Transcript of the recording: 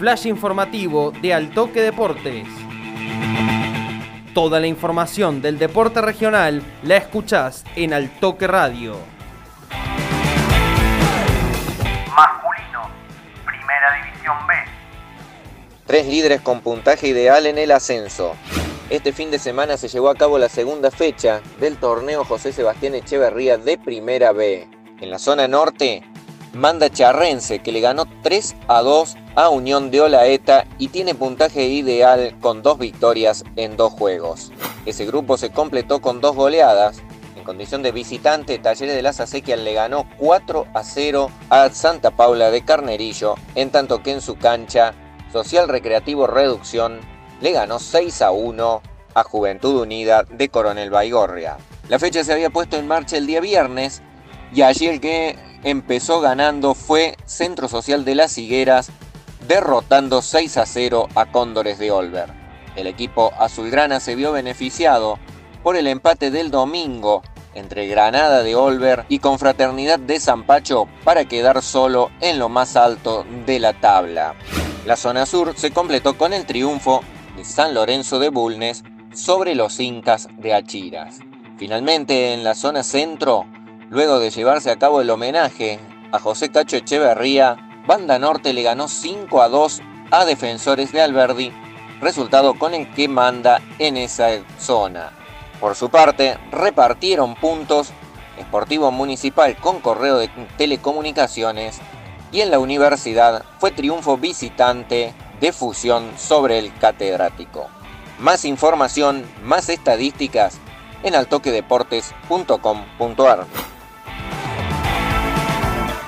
flash informativo de Altoque Deportes. Toda la información del deporte regional la escuchás en Altoque Radio. Masculino, Primera División B. Tres líderes con puntaje ideal en el ascenso. Este fin de semana se llevó a cabo la segunda fecha del torneo José Sebastián Echeverría de Primera B. En la zona norte, manda Charrense que le ganó 3 a 2 a Unión de Olaeta y tiene puntaje ideal con dos victorias en dos juegos. Ese grupo se completó con dos goleadas. En condición de visitante, Talleres de la Acequia le ganó 4 a 0 a Santa Paula de Carnerillo, en tanto que en su cancha, Social Recreativo Reducción le ganó 6 a 1 a Juventud Unida de Coronel Baigorria. La fecha se había puesto en marcha el día viernes y allí el que empezó ganando fue Centro Social de las Higueras, derrotando 6 a 0 a Cóndores de Olver. El equipo azulgrana se vio beneficiado por el empate del domingo entre Granada de Olver y Confraternidad de Zampacho para quedar solo en lo más alto de la tabla. La zona sur se completó con el triunfo de San Lorenzo de Bulnes sobre los Incas de Achiras. Finalmente, en la zona centro, Luego de llevarse a cabo el homenaje a José Cacho Echeverría, Banda Norte le ganó 5 a 2 a Defensores de Alberdi, resultado con el que manda en esa zona. Por su parte, repartieron puntos Esportivo Municipal con Correo de Telecomunicaciones y en la universidad fue triunfo visitante de fusión sobre el catedrático. Más información, más estadísticas en altoquedeportes.com.ar.